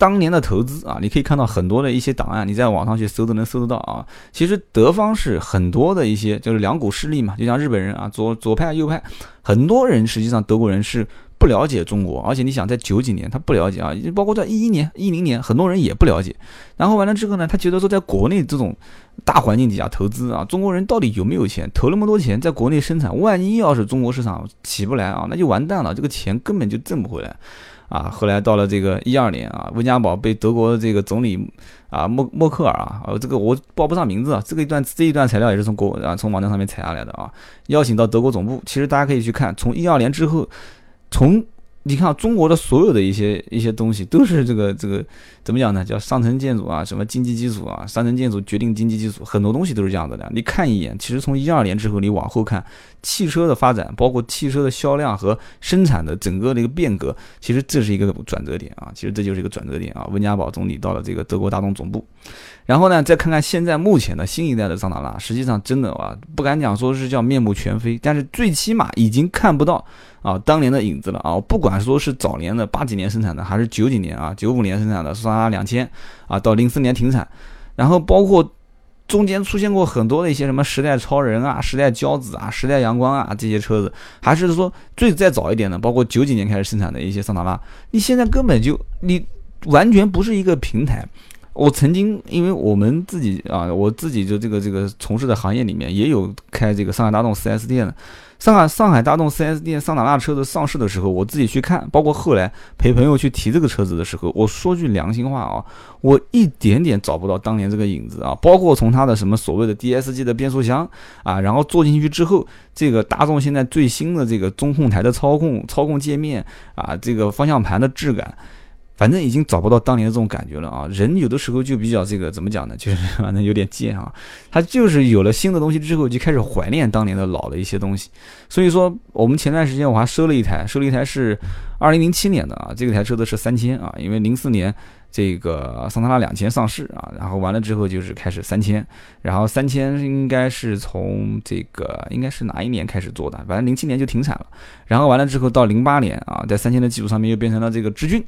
当年的投资啊，你可以看到很多的一些档案，你在网上去搜都能搜得到啊。其实德方是很多的一些就是两股势力嘛，就像日本人啊，左左派右派，很多人实际上德国人是不了解中国，而且你想在九几年他不了解啊，包括在一一年、一零年，很多人也不了解。然后完了之后呢，他觉得说在国内这种大环境底下投资啊，中国人到底有没有钱投那么多钱在国内生产？万一要是中国市场起不来啊，那就完蛋了，这个钱根本就挣不回来。啊，后来到了这个一二年啊，温家宝被德国的这个总理啊默默克尔啊，呃，这个我报不上名字啊，这个一段这一段材料也是从国啊从网站上面采下来的啊，邀请到德国总部，其实大家可以去看，从一二年之后，从。你看中国的所有的一些一些东西都是这个这个怎么讲呢？叫上层建筑啊，什么经济基础啊，上层建筑决定经济基础，很多东西都是这样子的。你看一眼，其实从一二年之后，你往后看，汽车的发展，包括汽车的销量和生产的整个的一个变革，其实这是一个转折点啊。其实这就是一个转折点啊。温家宝总理到了这个德国大众总部，然后呢，再看看现在目前的新一代的桑塔纳，实际上真的啊，不敢讲说是叫面目全非，但是最起码已经看不到。啊，当年的影子了啊！不管说是早年的八几年生产的，还是九几年啊，九五年生产的，桑塔纳两千啊，到零四年停产，然后包括中间出现过很多的一些什么时代超人啊、时代骄子啊、时代阳光啊这些车子，还是说最再早一点的，包括九几年开始生产的一些桑塔纳，你现在根本就你完全不是一个平台。我曾经因为我们自己啊，我自己就这个这个从事的行业里面也有开这个上海大众 4S 店的。上海上海大众 4S 店桑塔纳车子上市的时候，我自己去看，包括后来陪朋友去提这个车子的时候，我说句良心话啊，我一点点找不到当年这个影子啊。包括从它的什么所谓的 DSG 的变速箱啊，然后坐进去之后，这个大众现在最新的这个中控台的操控操控界面啊，这个方向盘的质感。反正已经找不到当年的这种感觉了啊！人有的时候就比较这个怎么讲呢？就是反正有点贱啊。他就是有了新的东西之后，就开始怀念当年的老的一些东西。所以说，我们前段时间我还收了一台，收了一台是二零零七年的啊，这个台车子是三千啊，因为零四年。这个桑塔纳两千上市啊，然后完了之后就是开始三千，然后三千应该是从这个应该是哪一年开始做的？反正零七年就停产了，然后完了之后到零八年啊，在三千的基础上面又变成了这个志俊，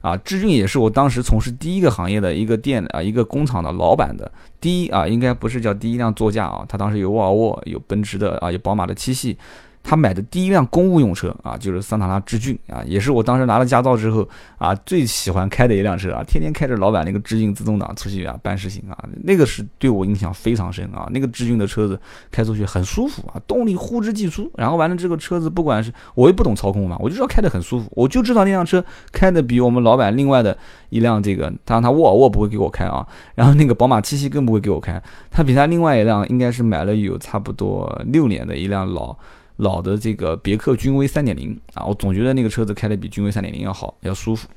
啊，志俊也是我当时从事第一个行业的一个店啊，一个工厂的老板的第一啊，应该不是叫第一辆座驾啊，他当时有沃尔沃，有奔驰的啊，有宝马的七系。他买的第一辆公务用车啊，就是桑塔纳致俊啊，也是我当时拿了驾照之后啊最喜欢开的一辆车啊，天天开着老板那个致俊自动挡出去啊办事情啊，那个是对我印象非常深啊。那个致俊的车子开出去很舒服啊，动力呼之即出。然后完了这个车子不管是我也不懂操控嘛，我就知道开得很舒服，我就知道那辆车开的比我们老板另外的一辆这个，当然他沃尔沃不会给我开啊，然后那个宝马七系更不会给我开，他比他另外一辆应该是买了有差不多六年的一辆老。老的这个别克君威三点零啊，我总觉得那个车子开的比君威三点零要好，要舒服。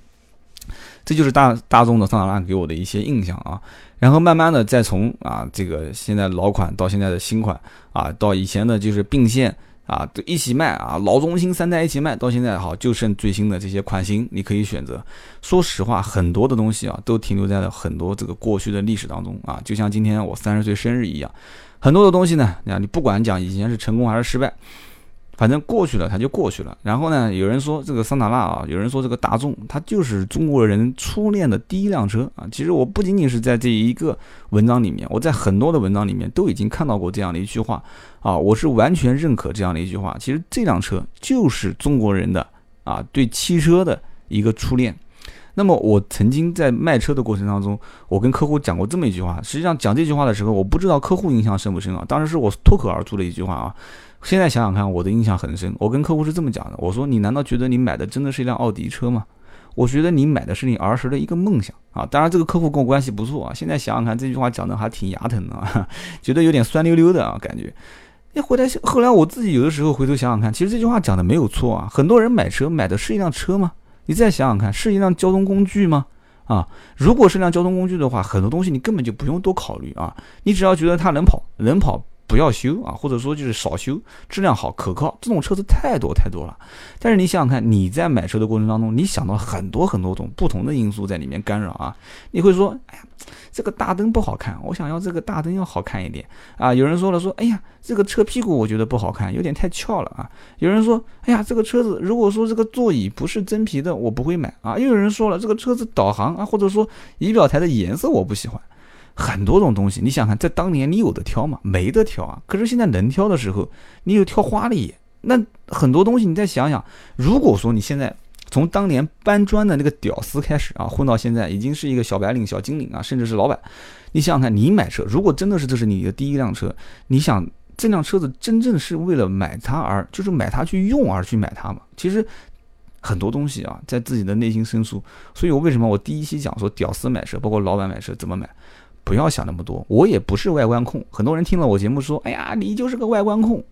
这就是大大众的桑塔纳给我的一些印象啊。然后慢慢的再从啊这个现在老款到现在的新款啊，到以前的就是并线啊都一起卖啊，老中新三代一起卖，到现在好就剩最新的这些款型你可以选择。说实话，很多的东西啊都停留在了很多这个过去的历史当中啊，就像今天我三十岁生日一样，很多的东西呢，你看你不管讲以前是成功还是失败。反正过去了，它就过去了。然后呢，有人说这个桑塔纳啊，有人说这个大众，它就是中国人初恋的第一辆车啊。其实我不仅仅是在这一个文章里面，我在很多的文章里面都已经看到过这样的一句话啊，我是完全认可这样的一句话。其实这辆车就是中国人的啊对汽车的一个初恋。那么我曾经在卖车的过程当中，我跟客户讲过这么一句话。实际上讲这句话的时候，我不知道客户印象深不深啊。当时是我脱口而出的一句话啊。现在想想看，我的印象很深。我跟客户是这么讲的：我说，你难道觉得你买的真的是一辆奥迪车吗？我觉得你买的是你儿时的一个梦想啊。当然，这个客户跟我关系不错啊。现在想想看，这句话讲的还挺牙疼的啊，觉得有点酸溜溜的啊，感觉。那回来后来我自己有的时候回头想想看，其实这句话讲的没有错啊。很多人买车买的是一辆车吗？你再想想看，是一辆交通工具吗？啊，如果是辆交通工具的话，很多东西你根本就不用多考虑啊。你只要觉得它能跑，能跑。不要修啊，或者说就是少修，质量好可靠，这种车子太多太多了。但是你想想看，你在买车的过程当中，你想到很多很多种不同的因素在里面干扰啊，你会说，哎呀，这个大灯不好看，我想要这个大灯要好看一点啊。有人说了说，哎呀，这个车屁股我觉得不好看，有点太翘了啊。有人说，哎呀，这个车子如果说这个座椅不是真皮的，我不会买啊。又有人说了，这个车子导航啊，或者说仪表台的颜色我不喜欢。很多种东西，你想看，在当年你有的挑吗？没得挑啊。可是现在能挑的时候，你又挑花了眼。那很多东西，你再想想，如果说你现在从当年搬砖的那个屌丝开始啊，混到现在已经是一个小白领、小精灵啊，甚至是老板，你想想看，你买车，如果真的是这是你的第一辆车，你想这辆车子真正是为了买它而，就是买它去用而去买它嘛？其实很多东西啊，在自己的内心深处。所以我为什么我第一期讲说屌丝买车，包括老板买车怎么买？不要想那么多，我也不是外观控。很多人听了我节目说：“哎呀，你就是个外观控。”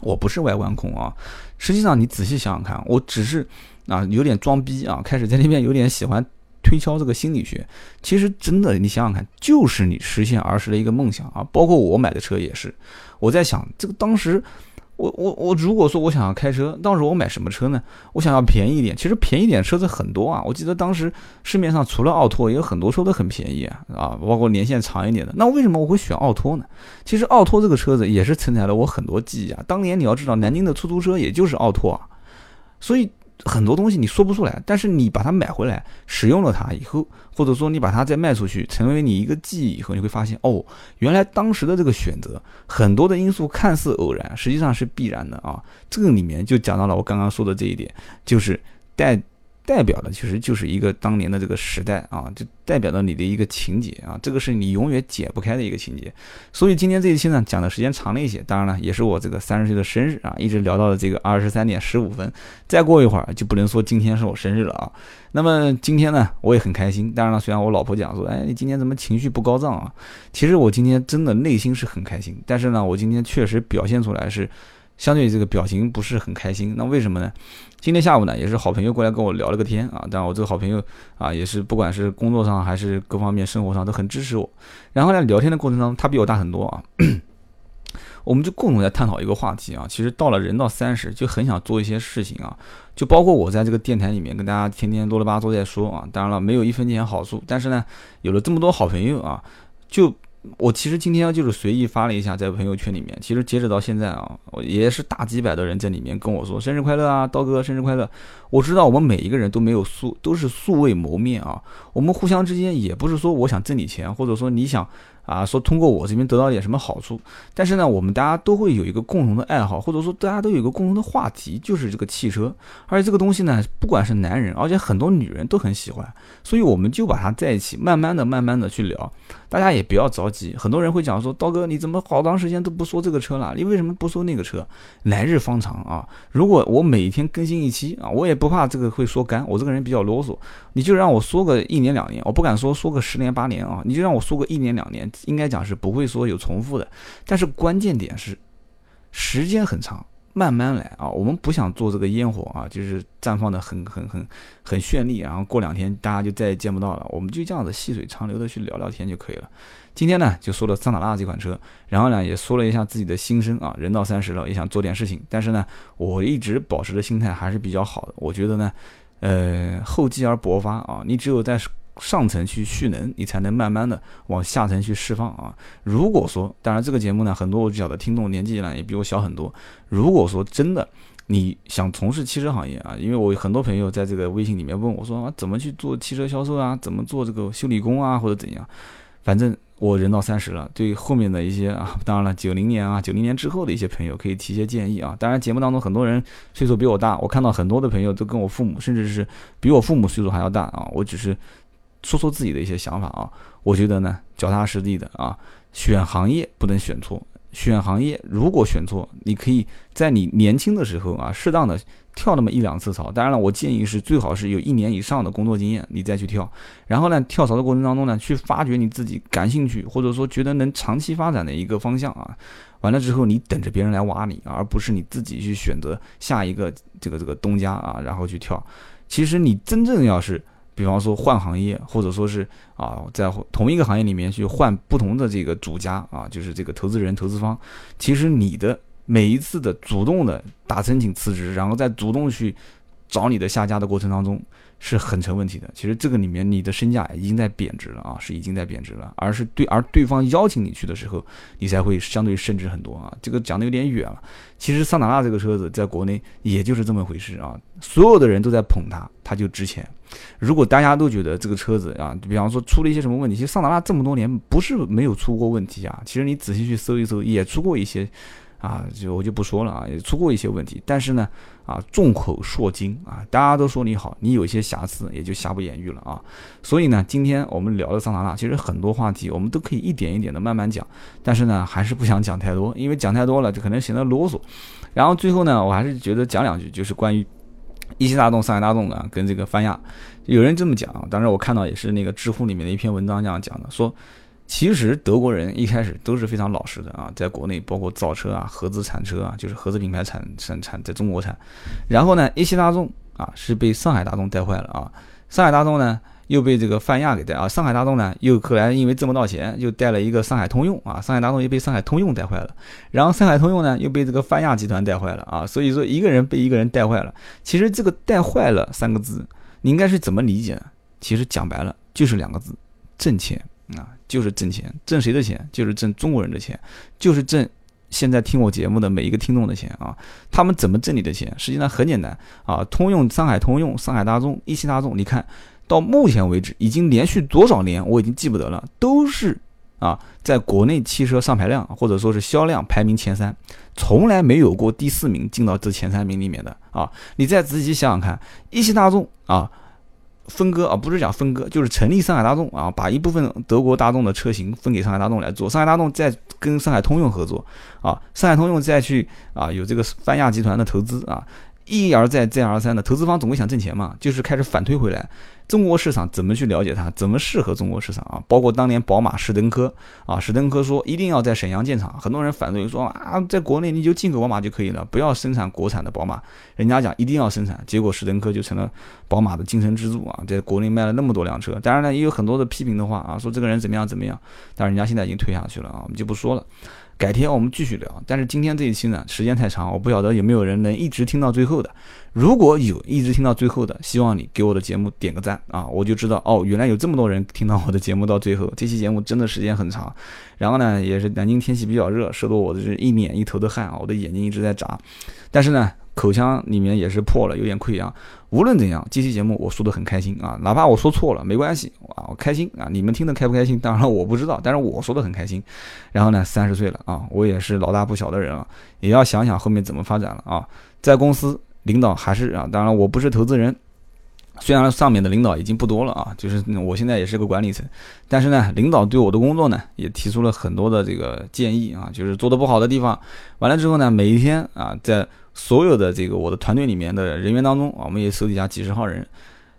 我不是外观控啊。实际上，你仔细想想看，我只是啊有点装逼啊，开始在那边有点喜欢推敲这个心理学。其实真的，你想想看，就是你实现儿时的一个梦想啊。包括我买的车也是，我在想这个当时。我我我，如果说我想要开车，当时我买什么车呢？我想要便宜一点，其实便宜点车子很多啊。我记得当时市面上除了奥拓，也有很多车都很便宜啊，啊，包括年限长一点的。那为什么我会选奥拓呢？其实奥拓这个车子也是承载了我很多记忆啊。当年你要知道，南京的出租车也就是奥拓啊，所以。很多东西你说不出来，但是你把它买回来，使用了它以后，或者说你把它再卖出去，成为你一个记忆以后，你会发现，哦，原来当时的这个选择，很多的因素看似偶然，实际上是必然的啊。这个里面就讲到了我刚刚说的这一点，就是带。代表的其实就是一个当年的这个时代啊，就代表了你的一个情节啊，这个是你永远解不开的一个情节。所以今天这一期呢，讲的时间长了一些，当然了，也是我这个三十岁的生日啊，一直聊到了这个二十三点十五分，再过一会儿就不能说今天是我生日了啊。那么今天呢，我也很开心。当然了，虽然我老婆讲说，哎，你今天怎么情绪不高涨啊？其实我今天真的内心是很开心，但是呢，我今天确实表现出来是。相对这个表情不是很开心，那为什么呢？今天下午呢，也是好朋友过来跟我聊了个天啊。当然，我这个好朋友啊，也是不管是工作上还是各方面生活上都很支持我。然后呢，聊天的过程当中，他比我大很多啊。我们就共同在探讨一个话题啊。其实到了人到三十，就很想做一些事情啊。就包括我在这个电台里面跟大家天天啰里吧嗦在说啊。当然了，没有一分钱好处，但是呢，有了这么多好朋友啊，就。我其实今天就是随意发了一下在朋友圈里面，其实截止到现在啊，也是大几百的人在里面跟我说生日快乐啊，刀哥生日快乐。我知道我们每一个人都没有素，都是素未谋面啊，我们互相之间也不是说我想挣你钱，或者说你想。啊，说通过我这边得到点什么好处，但是呢，我们大家都会有一个共同的爱好，或者说大家都有一个共同的话题，就是这个汽车。而且这个东西呢，不管是男人，而且很多女人都很喜欢，所以我们就把它在一起，慢慢的、慢慢的去聊。大家也不要着急，很多人会讲说，刀哥你怎么好长时间都不说这个车了？你为什么不说那个车？来日方长啊！如果我每天更新一期啊，我也不怕这个会说干，我这个人比较啰嗦，你就让我说个一年两年，我不敢说说个十年八年啊，你就让我说个一年两年。应该讲是不会说有重复的，但是关键点是时间很长，慢慢来啊。我们不想做这个烟火啊，就是绽放的很很很很绚丽，然后过两天大家就再也见不到了。我们就这样子细水长流的去聊聊天就可以了。今天呢就说了桑塔纳这款车，然后呢也说了一下自己的心声啊。人到三十了也想做点事情，但是呢我一直保持的心态还是比较好的。我觉得呢，呃厚积而薄发啊，你只有在。上层去蓄能，你才能慢慢的往下层去释放啊。如果说，当然这个节目呢，很多我晓得听众年纪呢也比我小很多。如果说真的你想从事汽车行业啊，因为我很多朋友在这个微信里面问我说啊，怎么去做汽车销售啊，怎么做这个修理工啊，或者怎样？反正我人到三十了，对后面的一些啊，当然了，九零年啊，九零年之后的一些朋友可以提些建议啊。当然节目当中很多人岁数比我大，我看到很多的朋友都跟我父母，甚至是比我父母岁数还要大啊。我只是。说说自己的一些想法啊，我觉得呢，脚踏实地的啊，选行业不能选错。选行业如果选错，你可以在你年轻的时候啊，适当的跳那么一两次槽。当然了，我建议是最好是有一年以上的工作经验，你再去跳。然后呢，跳槽的过程当中呢，去发掘你自己感兴趣或者说觉得能长期发展的一个方向啊。完了之后，你等着别人来挖你，而不是你自己去选择下一个这个这个东家啊，然后去跳。其实你真正要是。比方说换行业，或者说是啊，在同一个行业里面去换不同的这个主家啊，就是这个投资人、投资方，其实你的每一次的主动的打申请辞职，然后再主动去找你的下家的过程当中。是很成问题的。其实这个里面你的身价已经在贬值了啊，是已经在贬值了。而是对，而对方邀请你去的时候，你才会相对升值很多啊。这个讲的有点远了。其实桑塔纳这个车子在国内也就是这么回事啊。所有的人都在捧它，它就值钱。如果大家都觉得这个车子啊，比方说出了一些什么问题，其实桑塔纳这么多年不是没有出过问题啊。其实你仔细去搜一搜，也出过一些。啊，就我就不说了啊，也出过一些问题，但是呢，啊，众口铄金啊，大家都说你好，你有一些瑕疵，也就瑕不掩瑜了啊。所以呢，今天我们聊的桑塔纳，其实很多话题我们都可以一点一点的慢慢讲，但是呢，还是不想讲太多，因为讲太多了就可能显得啰嗦。然后最后呢，我还是觉得讲两句，就是关于一汽大众、上海大众呢跟这个泛亚，有人这么讲，当时我看到也是那个知乎里面的一篇文章这样讲的，说。其实德国人一开始都是非常老实的啊，在国内包括造车啊、合资产车啊，就是合资品牌产产产在中国产。然后呢，一汽大众啊是被上海大众带坏了啊，上海大众呢又被这个泛亚给带啊，上海大众呢又后来因为挣不到钱，又带了一个上海通用啊，上海大众又被上海通用带坏了，然后上海通用呢又被这个泛亚集团带坏了啊，所以说一个人被一个人带坏了。其实这个带坏了三个字，你应该是怎么理解呢？其实讲白了就是两个字，挣钱。啊，就是挣钱，挣谁的钱？就是挣中国人的钱，就是挣现在听我节目的每一个听众的钱啊。他们怎么挣你的钱？实际上很简单啊。通用、上海通用、上海大众、一汽大众，你看到目前为止已经连续多少年，我已经记不得了，都是啊，在国内汽车上牌量或者说是销量排名前三，从来没有过第四名进到这前三名里面的啊。你再仔细想想看，一汽大众啊。分割啊，不是讲分割，就是成立上海大众啊，把一部分德国大众的车型分给上海大众来做，上海大众再跟上海通用合作啊，上海通用再去啊有这个泛亚集团的投资啊。一而再，再而三的投资方总会想挣钱嘛，就是开始反推回来，中国市场怎么去了解它，怎么适合中国市场啊？包括当年宝马史登科啊，史登科说一定要在沈阳建厂，很多人反对说啊，在国内你就进口宝马就可以了，不要生产国产的宝马。人家讲一定要生产，结果史登科就成了宝马的精神支柱啊，在国内卖了那么多辆车。当然呢，也有很多的批评的话啊，说这个人怎么样怎么样，但人家现在已经退下去了啊，我们就不说了。改天我们继续聊，但是今天这一期呢，时间太长，我不晓得有没有人能一直听到最后的。如果有一直听到最后的，希望你给我的节目点个赞啊，我就知道哦，原来有这么多人听到我的节目到最后。这期节目真的时间很长，然后呢，也是南京天气比较热，说得我是一脸一头的汗啊，我的眼睛一直在眨，但是呢。口腔里面也是破了，有点溃疡。无论怎样，这期节目我说的很开心啊，哪怕我说错了没关系啊，我开心啊。你们听得开不开心？当然了，我不知道，但是我说的很开心。然后呢，三十岁了啊，我也是老大不小的人了，也要想想后面怎么发展了啊。在公司领导还是啊，当然我不是投资人。虽然上面的领导已经不多了啊，就是我现在也是个管理层，但是呢，领导对我的工作呢也提出了很多的这个建议啊，就是做的不好的地方。完了之后呢，每一天啊，在所有的这个我的团队里面的人员当中啊，我们也手底下几十号人，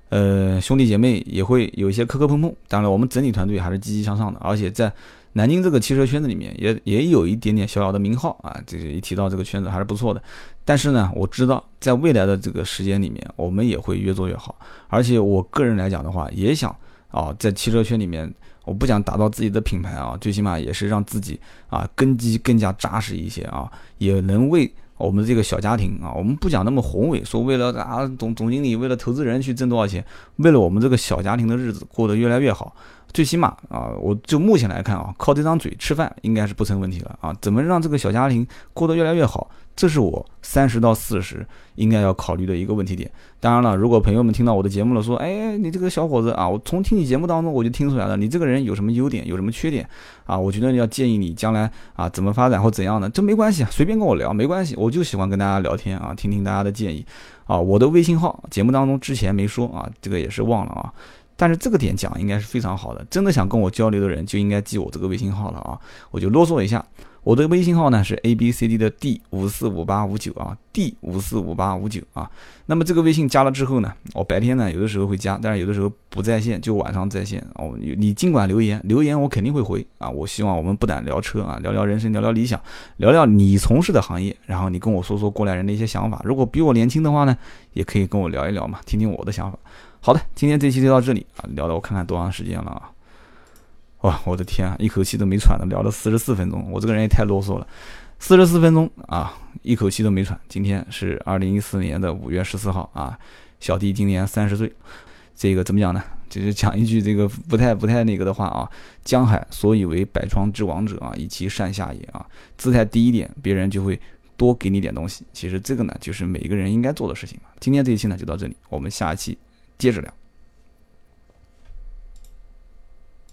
呃，兄弟姐妹也会有一些磕磕碰碰。当然，我们整体团队还是积极向上的，而且在南京这个汽车圈子里面也也有一点点小小的名号啊。这个一提到这个圈子还是不错的。但是呢，我知道在未来的这个时间里面，我们也会越做越好。而且我个人来讲的话，也想啊，在汽车圈里面，我不想打造自己的品牌啊，最起码也是让自己啊根基更加扎实一些啊，也能为我们这个小家庭啊，我们不讲那么宏伟，说为了啊总总经理为了投资人去挣多少钱，为了我们这个小家庭的日子过得越来越好。最起码啊，我就目前来看啊，靠这张嘴吃饭应该是不成问题了啊。怎么让这个小家庭过得越来越好，这是我三十到四十应该要考虑的一个问题点。当然了，如果朋友们听到我的节目了，说，哎，你这个小伙子啊，我从听你节目当中我就听出来了，你这个人有什么优点，有什么缺点啊？我觉得要建议你将来啊怎么发展或怎样的，这没关系啊，随便跟我聊没关系，我就喜欢跟大家聊天啊，听听大家的建议啊。我的微信号节目当中之前没说啊，这个也是忘了啊。但是这个点讲应该是非常好的，真的想跟我交流的人就应该记我这个微信号了啊！我就啰嗦一下，我的微信号呢是 A B C D 的 D 五四五八五九啊，D 五四五八五九啊。那么这个微信加了之后呢，我白天呢有的时候会加，但是有的时候不在线，就晚上在线哦。你尽管留言，留言我肯定会回啊。我希望我们不但聊车啊，聊聊人生，聊聊理想，聊聊你从事的行业，然后你跟我说说过来人的一些想法。如果比我年轻的话呢，也可以跟我聊一聊嘛，听听我的想法。好的，今天这期就到这里啊，聊了我看看多长时间了啊。哇，我的天啊，一口气都没喘的聊了四十四分钟，我这个人也太啰嗦了，四十四分钟啊，一口气都没喘。今天是二零一四年的五月十四号啊，小弟今年三十岁，这个怎么讲呢？就是讲一句这个不太不太那个的话啊，江海所以为百川之王者啊，以其善下也啊，姿态低一点，别人就会多给你点东西。其实这个呢，就是每一个人应该做的事情。今天这一期呢就到这里，我们下一期接着聊。